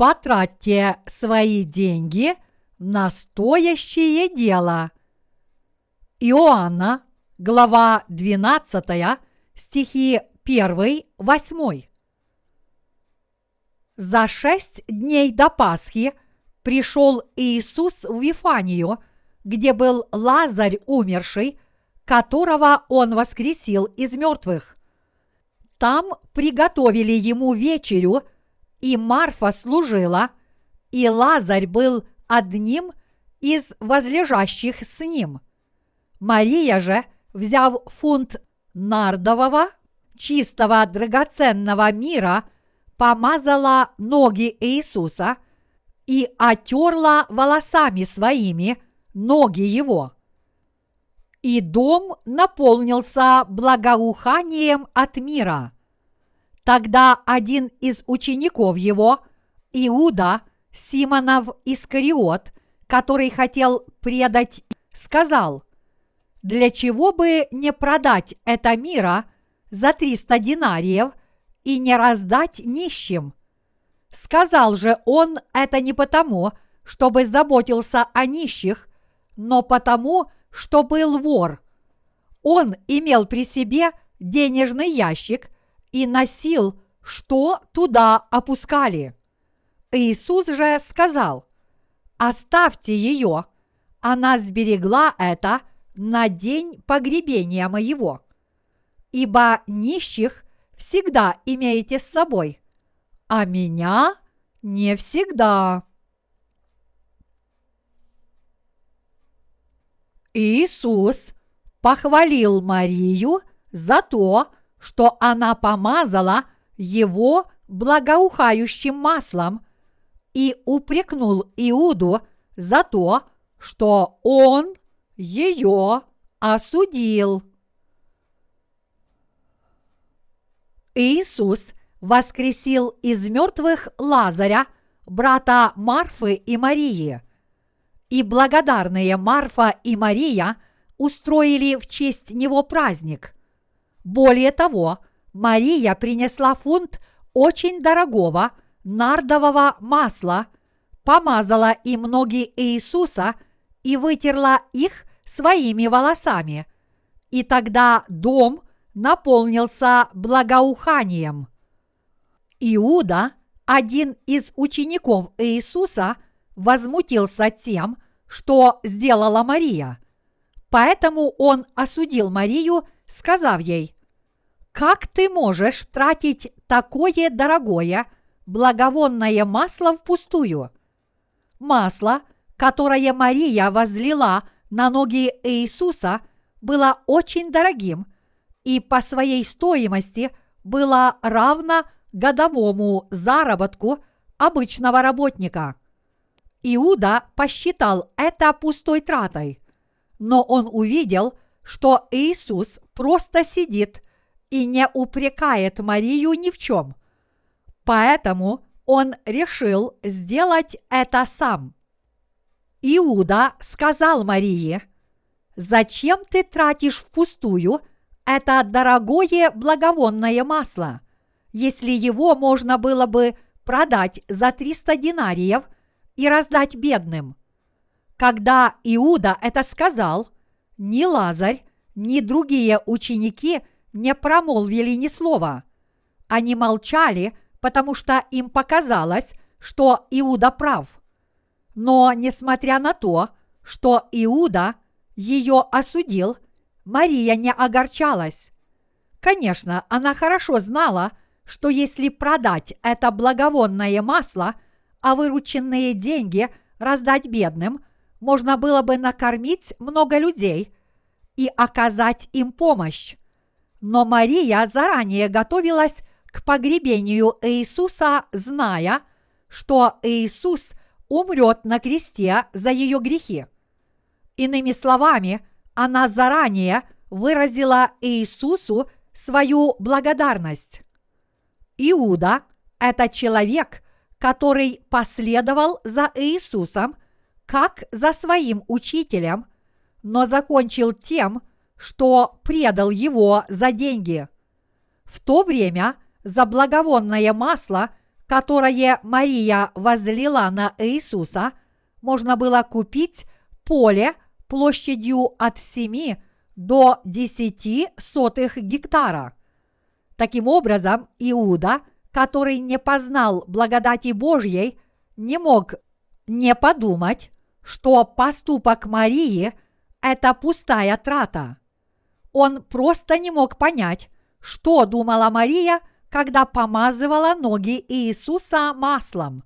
потратьте свои деньги на стоящее дело. Иоанна, глава 12, стихи 1-8. За шесть дней до Пасхи пришел Иисус в Вифанию, где был Лазарь умерший, которого он воскресил из мертвых. Там приготовили ему вечерю, и Марфа служила, и Лазарь был одним из возлежащих с ним. Мария же, взяв фунт нардового, чистого драгоценного мира, помазала ноги Иисуса и отерла волосами своими ноги его. И дом наполнился благоуханием от мира. Тогда один из учеников его, Иуда, Симонов Искариот, который хотел предать, сказал, «Для чего бы не продать это мира за триста динариев и не раздать нищим?» Сказал же он это не потому, чтобы заботился о нищих, но потому, что был вор. Он имел при себе денежный ящик и носил, что туда опускали. Иисус же сказал, оставьте ее, она сберегла это на день погребения моего. Ибо нищих всегда имеете с собой, а меня не всегда. Иисус похвалил Марию за то, что она помазала его благоухающим маслом и упрекнул Иуду за то, что он ее осудил. Иисус воскресил из мертвых Лазаря, брата Марфы и Марии – и благодарные Марфа и Мария устроили в честь него праздник. Более того, Мария принесла фунт очень дорогого нардового масла, помазала им ноги Иисуса и вытерла их своими волосами. И тогда дом наполнился благоуханием. Иуда, один из учеников Иисуса – возмутился тем, что сделала Мария. Поэтому он осудил Марию, сказав ей, «Как ты можешь тратить такое дорогое, благовонное масло впустую?» Масло, которое Мария возлила на ноги Иисуса, было очень дорогим и по своей стоимости было равно годовому заработку обычного работника. Иуда посчитал это пустой тратой, но он увидел, что Иисус просто сидит и не упрекает Марию ни в чем. Поэтому он решил сделать это сам. Иуда сказал Марии, «Зачем ты тратишь впустую это дорогое благовонное масло, если его можно было бы продать за 300 динариев – и раздать бедным. Когда Иуда это сказал, ни Лазарь, ни другие ученики не промолвили ни слова. Они молчали, потому что им показалось, что Иуда прав. Но, несмотря на то, что Иуда ее осудил, Мария не огорчалась. Конечно, она хорошо знала, что если продать это благовонное масло – а вырученные деньги раздать бедным, можно было бы накормить много людей и оказать им помощь. Но Мария заранее готовилась к погребению Иисуса, зная, что Иисус умрет на кресте за ее грехи. Иными словами, она заранее выразила Иисусу свою благодарность. Иуда – это человек – который последовал за Иисусом как за своим учителем, но закончил тем, что предал его за деньги. В то время за благовонное масло, которое Мария возлила на Иисуса, можно было купить поле площадью от 7 до 10 сотых гектара. Таким образом, Иуда, который не познал благодати Божьей, не мог не подумать, что поступок Марии – это пустая трата. Он просто не мог понять, что думала Мария, когда помазывала ноги Иисуса маслом.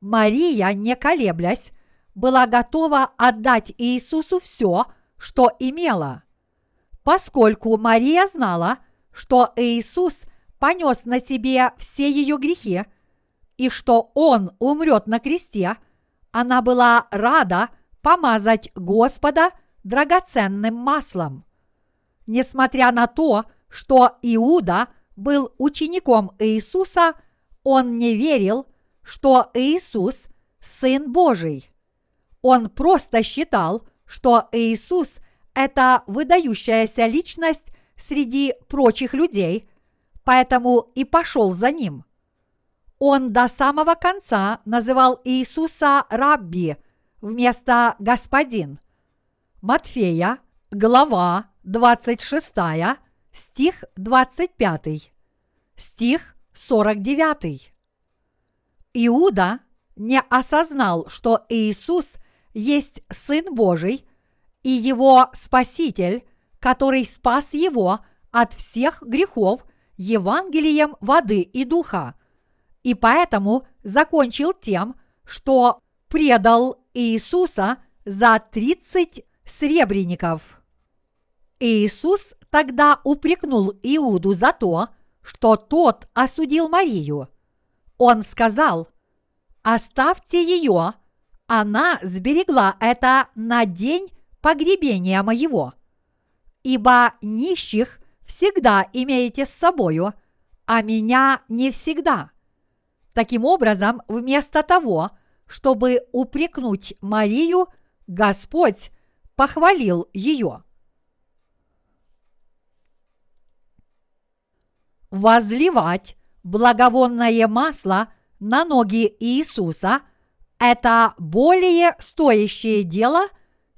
Мария, не колеблясь, была готова отдать Иисусу все, что имела. Поскольку Мария знала, что Иисус понес на себе все ее грехи и что Он умрет на кресте, она была рада помазать Господа драгоценным маслом. Несмотря на то, что Иуда был учеником Иисуса, он не верил, что Иисус – Сын Божий. Он просто считал, что Иисус – это выдающаяся личность среди прочих людей, поэтому и пошел за ним. Он до самого конца называл Иисуса Рабби вместо Господин. Матфея, глава 26, стих 25, стих 49. Иуда не осознал, что Иисус есть Сын Божий и Его Спаситель, который спас его от всех грехов Евангелием воды и духа, и поэтому закончил тем, что предал Иисуса за 30 сребреников. Иисус тогда упрекнул Иуду за то, что тот осудил Марию. Он сказал, «Оставьте ее, она сберегла это на день погребения моего. Ибо нищих всегда имеете с собою, а меня не всегда». Таким образом, вместо того, чтобы упрекнуть Марию, Господь похвалил ее. возливать благовонное масло на ноги Иисуса – это более стоящее дело,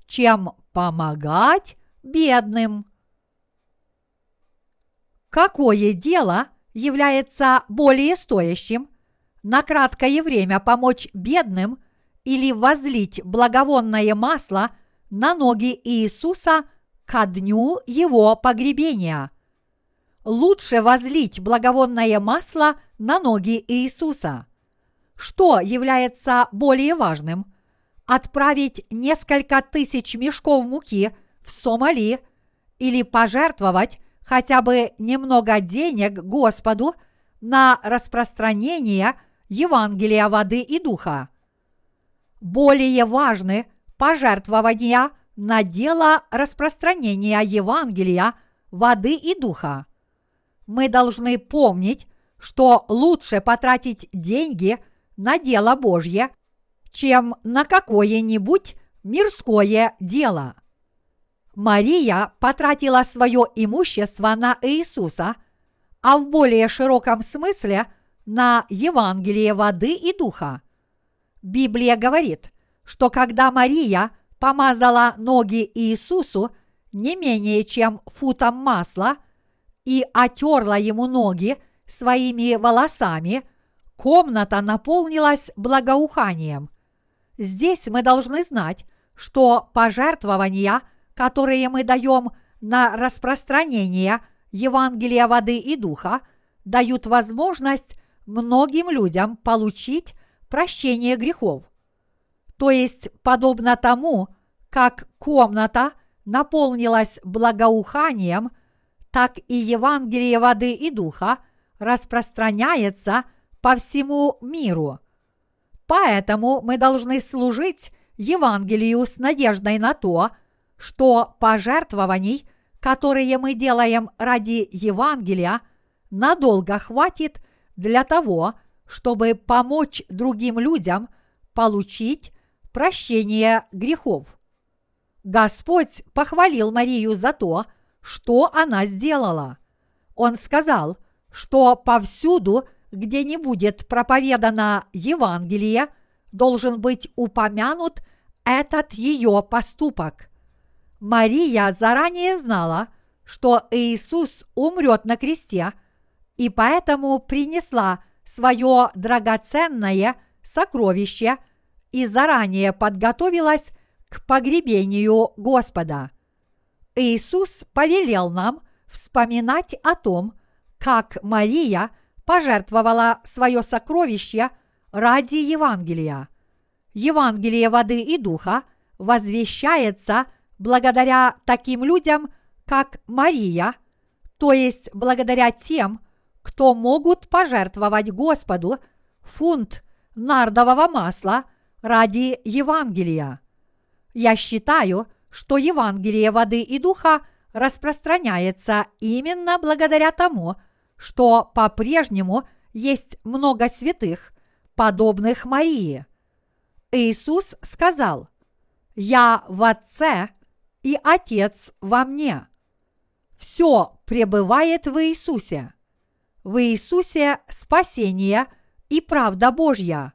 чем помогать бедным. Какое дело является более стоящим? На краткое время помочь бедным или возлить благовонное масло на ноги Иисуса ко дню его погребения – лучше возлить благовонное масло на ноги Иисуса. Что является более важным? Отправить несколько тысяч мешков муки в Сомали или пожертвовать хотя бы немного денег Господу на распространение Евангелия воды и духа. Более важны пожертвования на дело распространения Евангелия воды и духа мы должны помнить, что лучше потратить деньги на дело Божье, чем на какое-нибудь мирское дело. Мария потратила свое имущество на Иисуса, а в более широком смысле на Евангелие воды и духа. Библия говорит, что когда Мария помазала ноги Иисусу не менее чем футом масла – и отерла ему ноги своими волосами, комната наполнилась благоуханием. Здесь мы должны знать, что пожертвования, которые мы даем на распространение Евангелия воды и духа, дают возможность многим людям получить прощение грехов. То есть, подобно тому, как комната наполнилась благоуханием – так и Евангелие воды и духа распространяется по всему миру. Поэтому мы должны служить Евангелию с надеждой на то, что пожертвований, которые мы делаем ради Евангелия, надолго хватит для того, чтобы помочь другим людям получить прощение грехов. Господь похвалил Марию за то, что она сделала. Он сказал, что повсюду где не будет проповедано Евангелие, должен быть упомянут этот ее поступок. Мария заранее знала, что Иисус умрет на кресте, и поэтому принесла свое драгоценное сокровище и заранее подготовилась к погребению Господа. Иисус повелел нам вспоминать о том, как Мария пожертвовала свое сокровище ради Евангелия. Евангелие воды и духа возвещается благодаря таким людям, как Мария, то есть благодаря тем, кто могут пожертвовать Господу фунт нардового масла ради Евангелия. Я считаю, что Евангелие воды и духа распространяется именно благодаря тому, что по-прежнему есть много святых, подобных Марии. Иисус сказал, «Я в Отце, и Отец во мне». Все пребывает в Иисусе. В Иисусе спасение и правда Божья.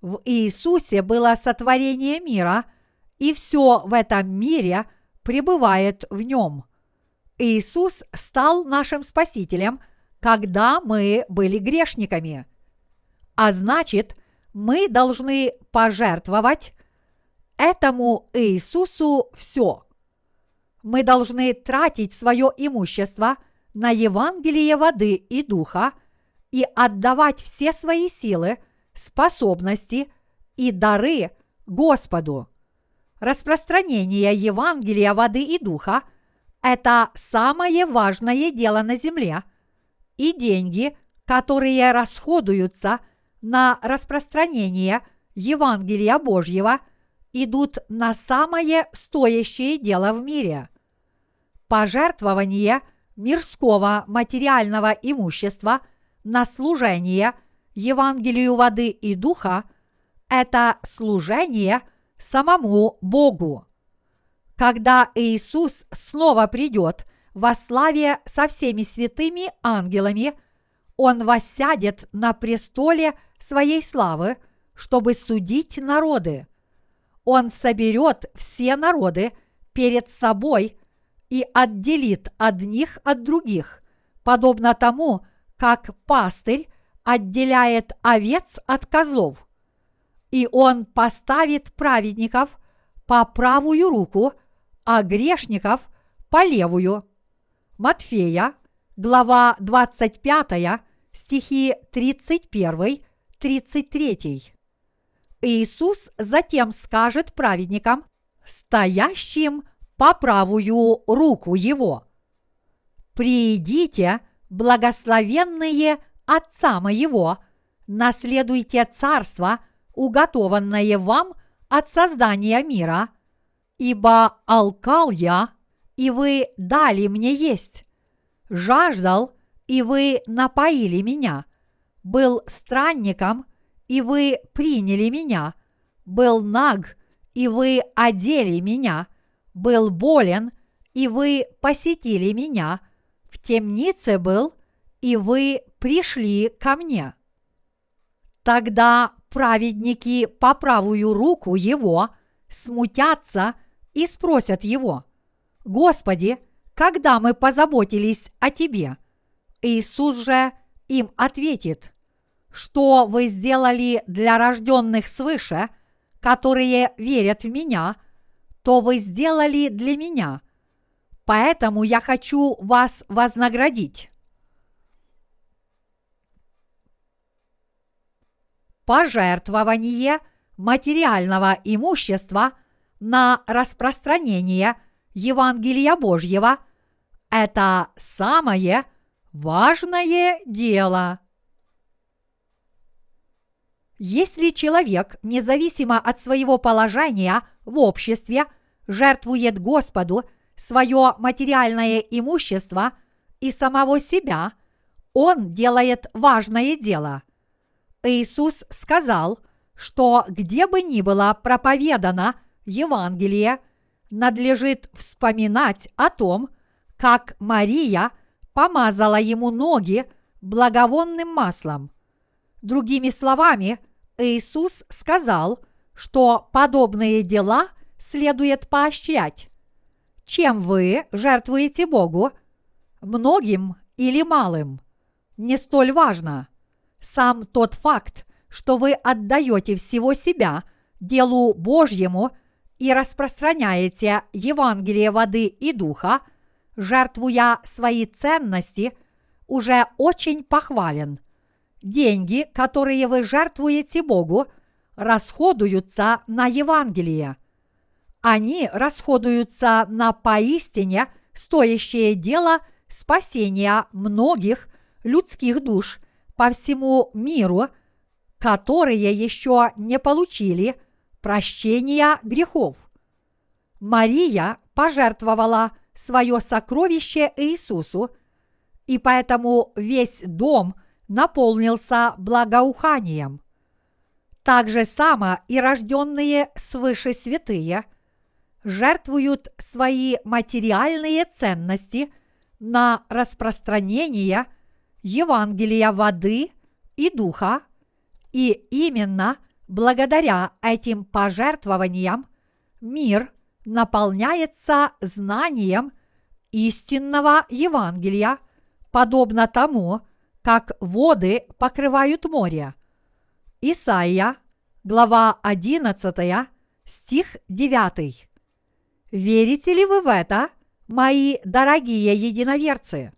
В Иисусе было сотворение мира, и все в этом мире пребывает в нем. Иисус стал нашим Спасителем, когда мы были грешниками. А значит, мы должны пожертвовать этому Иисусу все. Мы должны тратить свое имущество – на Евангелие воды и духа и отдавать все свои силы, способности и дары Господу. Распространение Евангелия воды и духа – это самое важное дело на земле, и деньги, которые расходуются на распространение Евангелия Божьего, идут на самое стоящее дело в мире. Пожертвование – мирского материального имущества на служение Евангелию воды и духа – это служение самому Богу. Когда Иисус снова придет во славе со всеми святыми ангелами, Он воссядет на престоле своей славы, чтобы судить народы. Он соберет все народы перед собой – и отделит одних от других, подобно тому, как пастырь отделяет овец от козлов. И он поставит праведников по правую руку, а грешников по левую. Матфея, глава 25, стихи 31-33. Иисус затем скажет праведникам, стоящим по правую руку его. «Приидите, благословенные Отца моего, наследуйте царство, уготованное вам от создания мира, ибо алкал я, и вы дали мне есть, жаждал, и вы напоили меня, был странником, и вы приняли меня, был наг, и вы одели меня – был болен, и вы посетили меня, в темнице был, и вы пришли ко мне. Тогда праведники по правую руку его смутятся и спросят его, «Господи, когда мы позаботились о Тебе?» Иисус же им ответит, «Что вы сделали для рожденных свыше, которые верят в Меня – то вы сделали для меня. Поэтому я хочу вас вознаградить. Пожертвование материального имущества на распространение Евангелия Божьего – это самое важное дело. Если человек, независимо от своего положения в обществе, жертвует Господу свое материальное имущество и самого себя, он делает важное дело. Иисус сказал, что где бы ни было проповедано Евангелие, надлежит вспоминать о том, как Мария помазала ему ноги благовонным маслом – Другими словами, Иисус сказал, что подобные дела следует поощрять. Чем вы жертвуете Богу? Многим или малым? Не столь важно. Сам тот факт, что вы отдаете всего себя делу Божьему и распространяете Евангелие воды и духа, жертвуя свои ценности, уже очень похвален. Деньги, которые вы жертвуете Богу, расходуются на Евангелие. Они расходуются на поистине стоящее дело спасения многих людских душ по всему миру, которые еще не получили прощения грехов. Мария пожертвовала свое сокровище Иисусу, и поэтому весь дом наполнился благоуханием. Так же само и рожденные свыше святые жертвуют свои материальные ценности на распространение Евангелия воды и духа, и именно благодаря этим пожертвованиям мир наполняется знанием истинного Евангелия, подобно тому, как воды покрывают море. Исайя, глава 11, стих 9. Верите ли вы в это, мои дорогие единоверцы?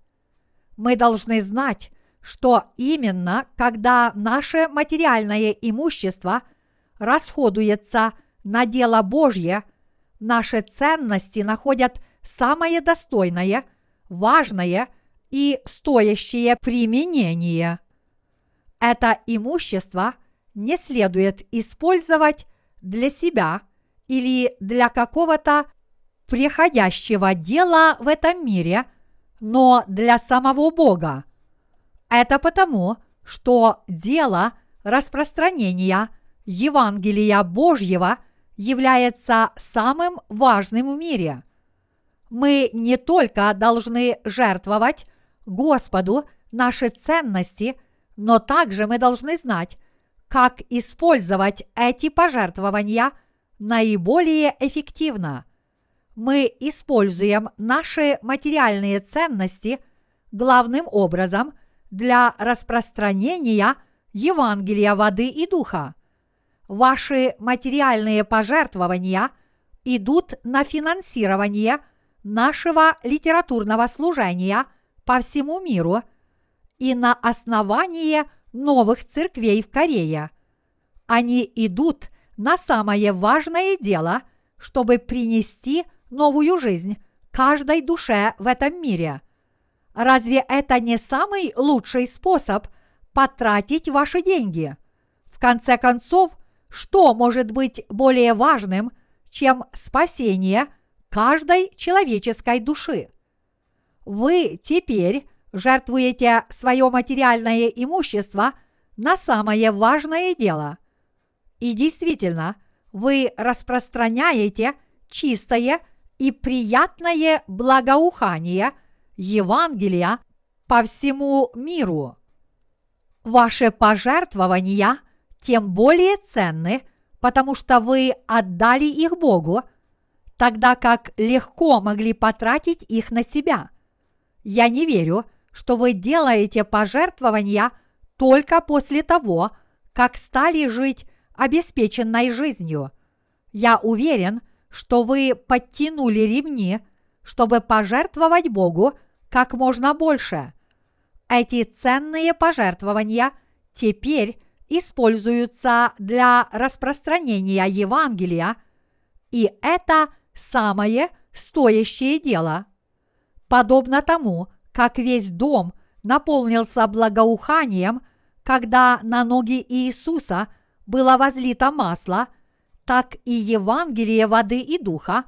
Мы должны знать, что именно когда наше материальное имущество расходуется на дело Божье, наши ценности находят самое достойное, важное и стоящее применение. Это имущество не следует использовать для себя или для какого-то приходящего дела в этом мире, но для самого Бога. Это потому, что дело распространения Евангелия Божьего является самым важным в мире. Мы не только должны жертвовать Господу наши ценности, но также мы должны знать, как использовать эти пожертвования наиболее эффективно. Мы используем наши материальные ценности главным образом для распространения Евангелия воды и духа. Ваши материальные пожертвования идут на финансирование нашего литературного служения – по всему миру и на основание новых церквей в Корее. Они идут на самое важное дело, чтобы принести новую жизнь каждой душе в этом мире. Разве это не самый лучший способ потратить ваши деньги? В конце концов, что может быть более важным, чем спасение каждой человеческой души? Вы теперь жертвуете свое материальное имущество на самое важное дело. И действительно, вы распространяете чистое и приятное благоухание Евангелия по всему миру. Ваши пожертвования тем более ценны, потому что вы отдали их Богу, тогда как легко могли потратить их на себя – я не верю, что вы делаете пожертвования только после того, как стали жить обеспеченной жизнью. Я уверен, что вы подтянули ремни, чтобы пожертвовать Богу как можно больше. Эти ценные пожертвования теперь используются для распространения Евангелия, и это самое стоящее дело – подобно тому, как весь дом наполнился благоуханием, когда на ноги Иисуса было возлито масло, так и Евангелие воды и духа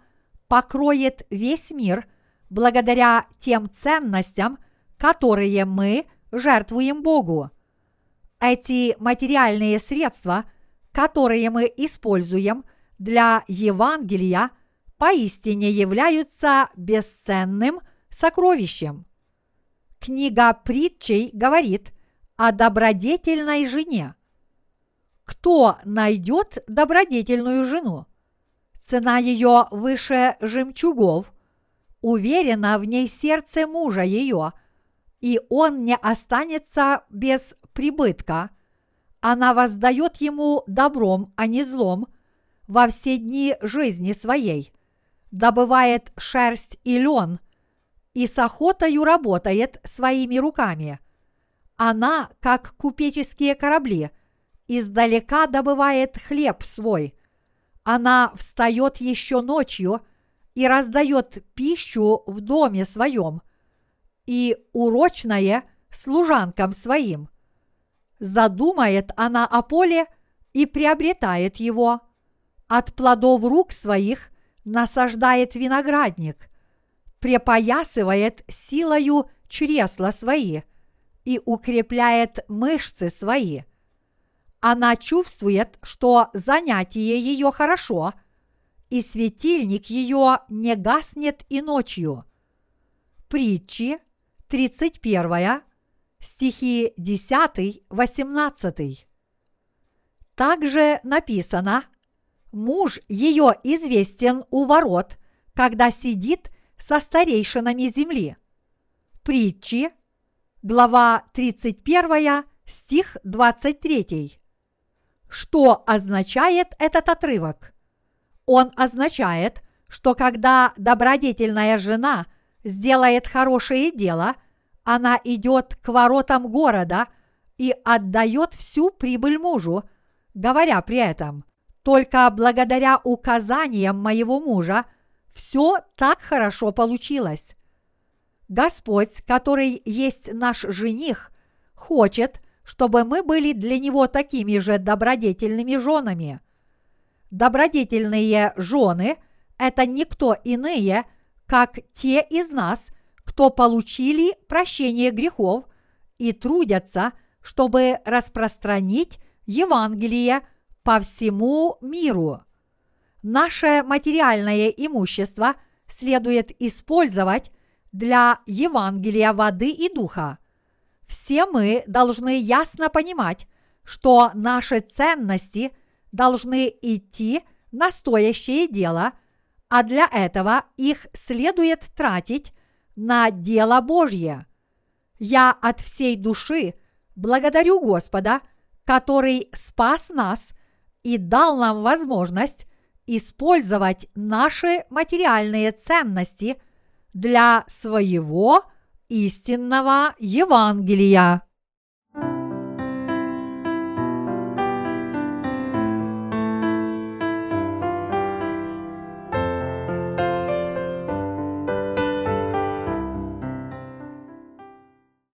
покроет весь мир благодаря тем ценностям, которые мы жертвуем Богу. Эти материальные средства, которые мы используем для Евангелия, поистине являются бесценным – сокровищем. Книга притчей говорит о добродетельной жене. Кто найдет добродетельную жену? Цена ее выше жемчугов, уверена в ней сердце мужа ее, и он не останется без прибытка. Она воздает ему добром, а не злом, во все дни жизни своей, добывает шерсть и лен, и с охотою работает своими руками. Она, как купеческие корабли, издалека добывает хлеб свой. Она встает еще ночью и раздает пищу в доме своем, и урочное служанкам своим. Задумает она о поле и приобретает его. От плодов рук своих насаждает виноградник, препоясывает силою чресла свои и укрепляет мышцы свои. Она чувствует, что занятие ее хорошо, и светильник ее не гаснет и ночью. Притчи 31, стихи 10-18. Также написано, муж ее известен у ворот, когда сидит со старейшинами земли. Притчи, глава 31, стих 23. Что означает этот отрывок? Он означает, что когда добродетельная жена сделает хорошее дело, она идет к воротам города и отдает всю прибыль мужу, говоря при этом, только благодаря указаниям моего мужа все так хорошо получилось. Господь, который есть наш жених, хочет, чтобы мы были для него такими же добродетельными женами. Добродетельные жены – это никто иные, как те из нас, кто получили прощение грехов и трудятся, чтобы распространить Евангелие по всему миру. Наше материальное имущество следует использовать для Евангелия воды и духа. Все мы должны ясно понимать, что наши ценности должны идти на стоящее дело, а для этого их следует тратить на дело Божье. Я от всей души благодарю Господа, который спас нас и дал нам возможность использовать наши материальные ценности для своего истинного Евангелия.